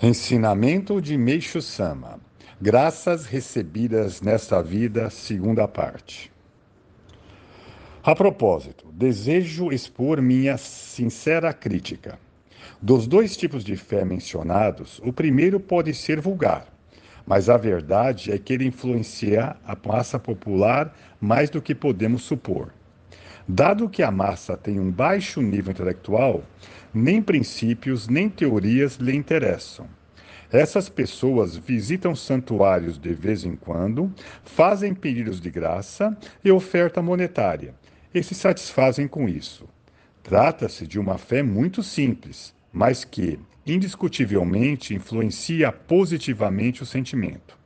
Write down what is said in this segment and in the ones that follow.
Ensinamento de Meixo Sama. Graças recebidas nesta vida, segunda parte. A propósito, desejo expor minha sincera crítica. Dos dois tipos de fé mencionados, o primeiro pode ser vulgar, mas a verdade é que ele influencia a massa popular mais do que podemos supor. Dado que a massa tem um baixo nível intelectual, nem princípios nem teorias lhe interessam. Essas pessoas visitam santuários de vez em quando, fazem pedidos de graça e oferta monetária, e se satisfazem com isso. Trata-se de uma fé muito simples, mas que, indiscutivelmente, influencia positivamente o sentimento.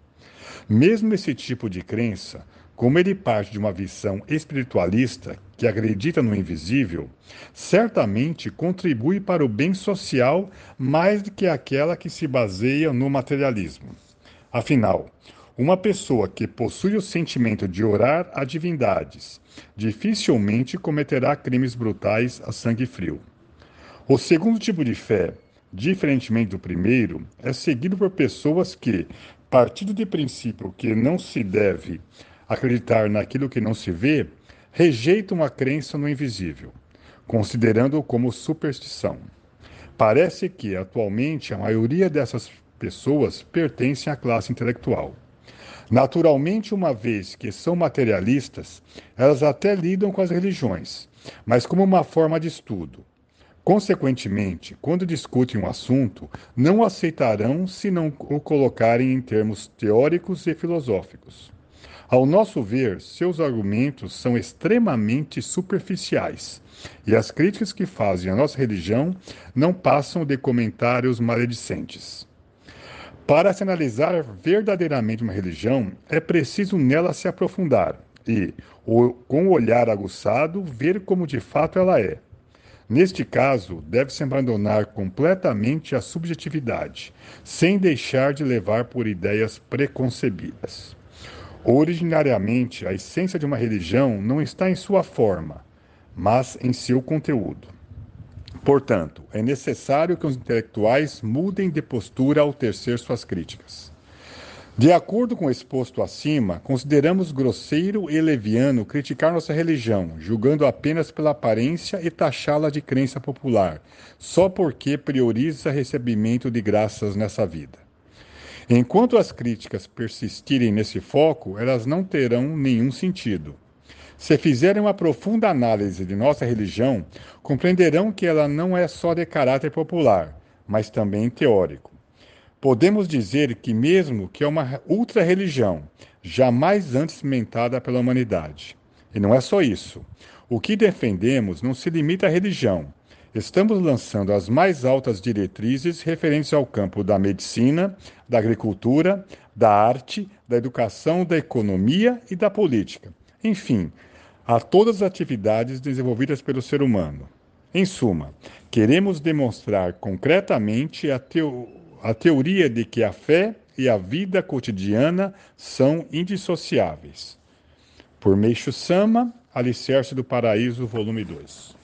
Mesmo esse tipo de crença como ele parte de uma visão espiritualista que acredita no invisível, certamente contribui para o bem social mais do que aquela que se baseia no materialismo. Afinal, uma pessoa que possui o sentimento de orar a divindades dificilmente cometerá crimes brutais a sangue frio. O segundo tipo de fé, diferentemente do primeiro, é seguido por pessoas que, partindo de princípio que não se deve acreditar naquilo que não se vê, rejeitam a crença no invisível, considerando-o como superstição. Parece que, atualmente, a maioria dessas pessoas pertencem à classe intelectual. Naturalmente, uma vez que são materialistas, elas até lidam com as religiões, mas como uma forma de estudo. Consequentemente, quando discutem um assunto, não aceitarão se não o colocarem em termos teóricos e filosóficos. Ao nosso ver, seus argumentos são extremamente superficiais e as críticas que fazem à nossa religião não passam de comentários maledicentes. Para se analisar verdadeiramente uma religião, é preciso nela se aprofundar e, com o olhar aguçado, ver como de fato ela é. Neste caso, deve-se abandonar completamente a subjetividade, sem deixar de levar por ideias preconcebidas. Originariamente, a essência de uma religião não está em sua forma, mas em seu conteúdo. Portanto, é necessário que os intelectuais mudem de postura ao tecer suas críticas. De acordo com o exposto acima, consideramos grosseiro e leviano criticar nossa religião, julgando apenas pela aparência e taxá-la de crença popular, só porque prioriza recebimento de graças nessa vida. Enquanto as críticas persistirem nesse foco, elas não terão nenhum sentido. Se fizerem uma profunda análise de nossa religião, compreenderão que ela não é só de caráter popular, mas também teórico. Podemos dizer que, mesmo que é uma ultra-religião, jamais antes mentada pela humanidade. E não é só isso. O que defendemos não se limita à religião, Estamos lançando as mais altas diretrizes referentes ao campo da medicina, da agricultura, da arte, da educação, da economia e da política. Enfim, a todas as atividades desenvolvidas pelo ser humano. Em suma, queremos demonstrar concretamente a, teo a teoria de que a fé e a vida cotidiana são indissociáveis. Por Meixo Sama, Alicerce do Paraíso, volume 2.